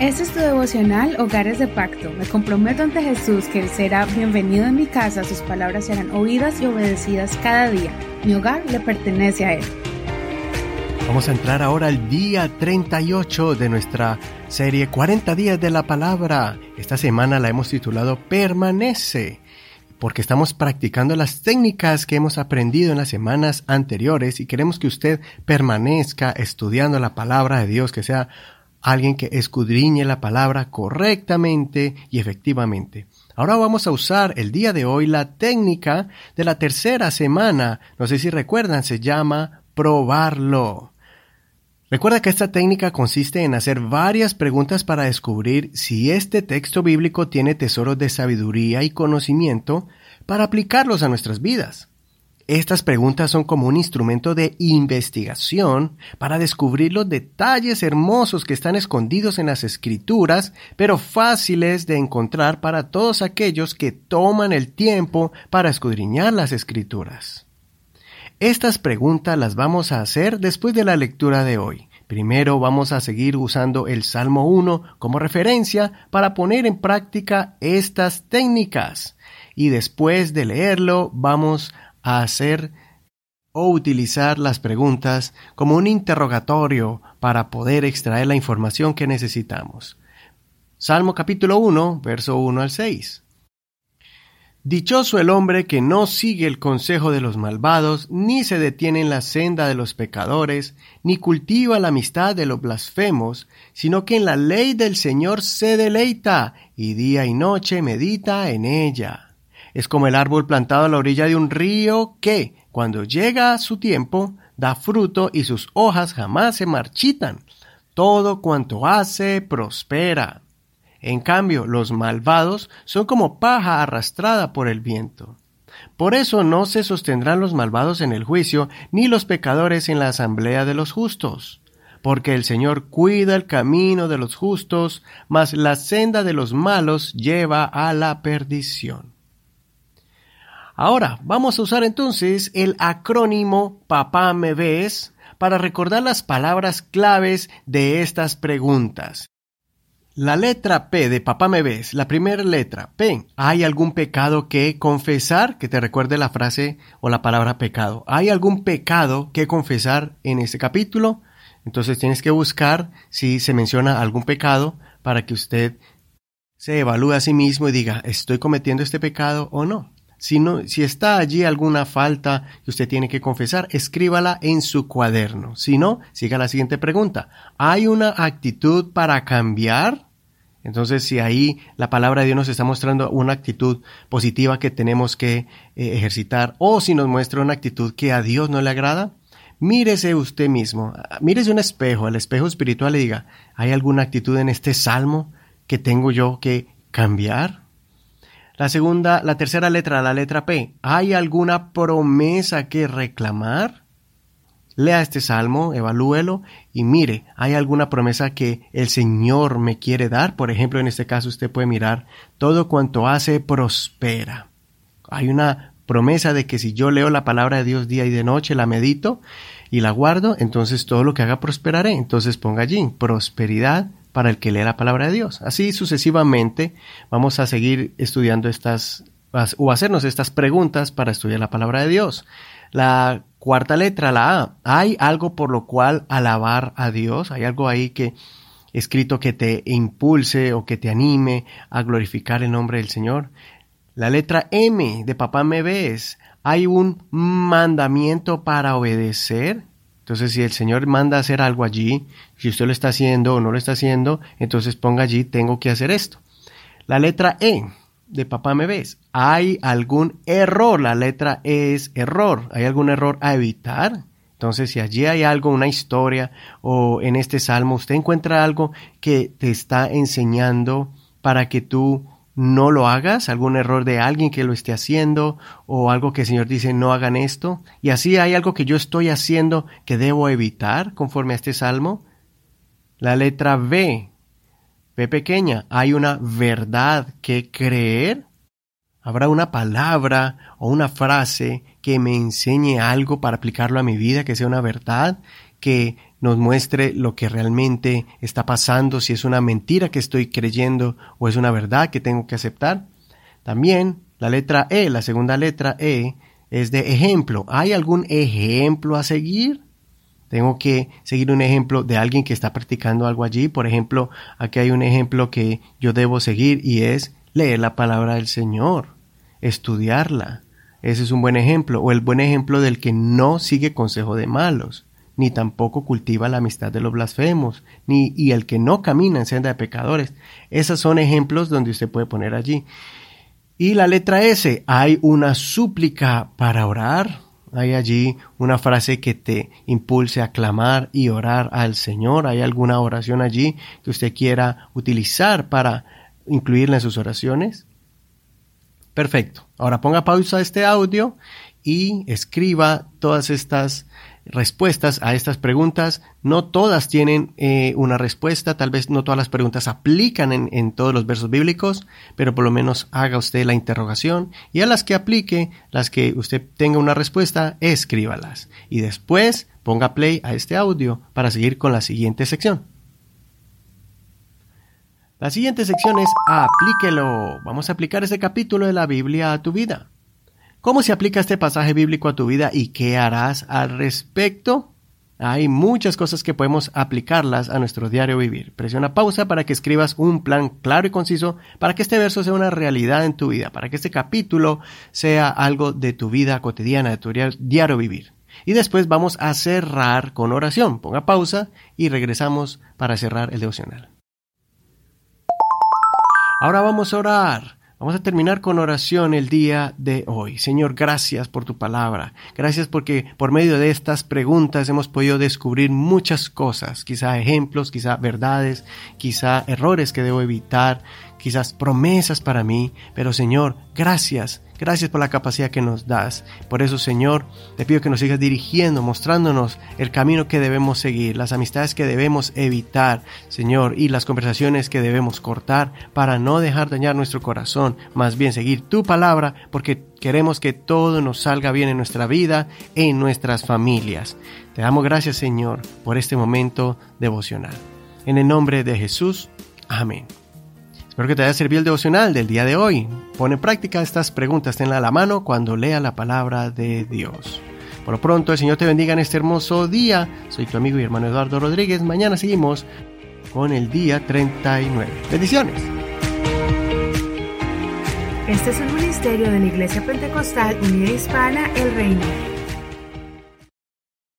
Este es tu devocional Hogares de Pacto. Me comprometo ante Jesús que Él será bienvenido en mi casa, sus palabras serán oídas y obedecidas cada día. Mi hogar le pertenece a Él. Vamos a entrar ahora al día 38 de nuestra serie 40 días de la palabra. Esta semana la hemos titulado Permanece porque estamos practicando las técnicas que hemos aprendido en las semanas anteriores y queremos que usted permanezca estudiando la palabra de Dios, que sea alguien que escudriñe la palabra correctamente y efectivamente. Ahora vamos a usar el día de hoy la técnica de la tercera semana. No sé si recuerdan, se llama probarlo. Recuerda que esta técnica consiste en hacer varias preguntas para descubrir si este texto bíblico tiene tesoros de sabiduría y conocimiento para aplicarlos a nuestras vidas. Estas preguntas son como un instrumento de investigación para descubrir los detalles hermosos que están escondidos en las escrituras, pero fáciles de encontrar para todos aquellos que toman el tiempo para escudriñar las escrituras. Estas preguntas las vamos a hacer después de la lectura de hoy. Primero vamos a seguir usando el Salmo 1 como referencia para poner en práctica estas técnicas. Y después de leerlo vamos a a hacer o utilizar las preguntas como un interrogatorio para poder extraer la información que necesitamos. Salmo capítulo 1, verso 1 al 6. Dichoso el hombre que no sigue el consejo de los malvados, ni se detiene en la senda de los pecadores, ni cultiva la amistad de los blasfemos, sino que en la ley del Señor se deleita, y día y noche medita en ella. Es como el árbol plantado a la orilla de un río que, cuando llega su tiempo, da fruto y sus hojas jamás se marchitan. Todo cuanto hace prospera. En cambio, los malvados son como paja arrastrada por el viento. Por eso no se sostendrán los malvados en el juicio, ni los pecadores en la asamblea de los justos. Porque el Señor cuida el camino de los justos, mas la senda de los malos lleva a la perdición. Ahora, vamos a usar entonces el acrónimo Papá me ves para recordar las palabras claves de estas preguntas. La letra P de Papá me ves, la primera letra P. ¿Hay algún pecado que confesar? Que te recuerde la frase o la palabra pecado. ¿Hay algún pecado que confesar en este capítulo? Entonces tienes que buscar si se menciona algún pecado para que usted se evalúe a sí mismo y diga, ¿estoy cometiendo este pecado o no? Si, si está allí alguna falta que usted tiene que confesar, escríbala en su cuaderno. Si no, siga la siguiente pregunta. ¿Hay una actitud para cambiar? Entonces, si ahí la palabra de Dios nos está mostrando una actitud positiva que tenemos que eh, ejercitar, o si nos muestra una actitud que a Dios no le agrada, mírese usted mismo, mírese un espejo, el espejo espiritual y diga, ¿hay alguna actitud en este salmo que tengo yo que cambiar? La segunda, la tercera letra, la letra P. ¿Hay alguna promesa que reclamar? Lea este salmo, evalúelo y mire, ¿hay alguna promesa que el Señor me quiere dar? Por ejemplo, en este caso usted puede mirar, todo cuanto hace prospera. Hay una promesa de que si yo leo la palabra de Dios día y de noche, la medito y la guardo, entonces todo lo que haga prosperaré. Entonces ponga allí prosperidad para el que lee la palabra de Dios. Así sucesivamente vamos a seguir estudiando estas o hacernos estas preguntas para estudiar la palabra de Dios. La cuarta letra, la A. ¿Hay algo por lo cual alabar a Dios? ¿Hay algo ahí que escrito que te impulse o que te anime a glorificar el nombre del Señor? La letra M de papá me ves. ¿Hay un mandamiento para obedecer? Entonces, si el Señor manda hacer algo allí, si usted lo está haciendo o no lo está haciendo, entonces ponga allí, tengo que hacer esto. La letra E de papá me ves. ¿Hay algún error? La letra E es error. ¿Hay algún error a evitar? Entonces, si allí hay algo, una historia o en este salmo, usted encuentra algo que te está enseñando para que tú no lo hagas, algún error de alguien que lo esté haciendo o algo que el Señor dice no hagan esto. Y así hay algo que yo estoy haciendo que debo evitar conforme a este salmo. La letra B, B pequeña, hay una verdad que creer. Habrá una palabra o una frase que me enseñe algo para aplicarlo a mi vida, que sea una verdad que nos muestre lo que realmente está pasando, si es una mentira que estoy creyendo o es una verdad que tengo que aceptar. También la letra E, la segunda letra E, es de ejemplo. ¿Hay algún ejemplo a seguir? Tengo que seguir un ejemplo de alguien que está practicando algo allí. Por ejemplo, aquí hay un ejemplo que yo debo seguir y es leer la palabra del Señor, estudiarla. Ese es un buen ejemplo. O el buen ejemplo del que no sigue consejo de malos, ni tampoco cultiva la amistad de los blasfemos, ni y el que no camina en senda de pecadores. Esos son ejemplos donde usted puede poner allí. Y la letra S, hay una súplica para orar. Hay allí una frase que te impulse a clamar y orar al Señor. ¿Hay alguna oración allí que usted quiera utilizar para incluirla en sus oraciones? Perfecto. Ahora ponga pausa a este audio y escriba todas estas respuestas a estas preguntas. No todas tienen eh, una respuesta, tal vez no todas las preguntas aplican en, en, todos los versos bíblicos, pero por lo menos haga usted la interrogación y a las que aplique, las que usted tenga una respuesta, escríbalas. Y después ponga play a este audio para seguir con la siguiente sección. La siguiente sección es Aplíquelo. Vamos a aplicar este capítulo de la Biblia a tu vida. ¿Cómo se aplica este pasaje bíblico a tu vida y qué harás al respecto? Hay muchas cosas que podemos aplicarlas a nuestro diario vivir. Presiona pausa para que escribas un plan claro y conciso para que este verso sea una realidad en tu vida, para que este capítulo sea algo de tu vida cotidiana, de tu diario vivir. Y después vamos a cerrar con oración. Ponga pausa y regresamos para cerrar el devocional. Ahora vamos a orar. Vamos a terminar con oración el día de hoy. Señor, gracias por tu palabra. Gracias porque por medio de estas preguntas hemos podido descubrir muchas cosas, quizá ejemplos, quizá verdades, quizá errores que debo evitar, quizás promesas para mí. Pero Señor, gracias Gracias por la capacidad que nos das. Por eso, Señor, te pido que nos sigas dirigiendo, mostrándonos el camino que debemos seguir, las amistades que debemos evitar, Señor, y las conversaciones que debemos cortar para no dejar dañar nuestro corazón, más bien seguir tu palabra, porque queremos que todo nos salga bien en nuestra vida, en nuestras familias. Te damos gracias, Señor, por este momento devocional. En el nombre de Jesús. Amén. Espero que te haya servido el devocional del día de hoy. Pone en práctica estas preguntas, tenla a la mano cuando lea la palabra de Dios. Por lo pronto, el Señor te bendiga en este hermoso día. Soy tu amigo y hermano Eduardo Rodríguez. Mañana seguimos con el día 39. Bendiciones. Este es un ministerio de la Iglesia Pentecostal Unida Hispana El Reino.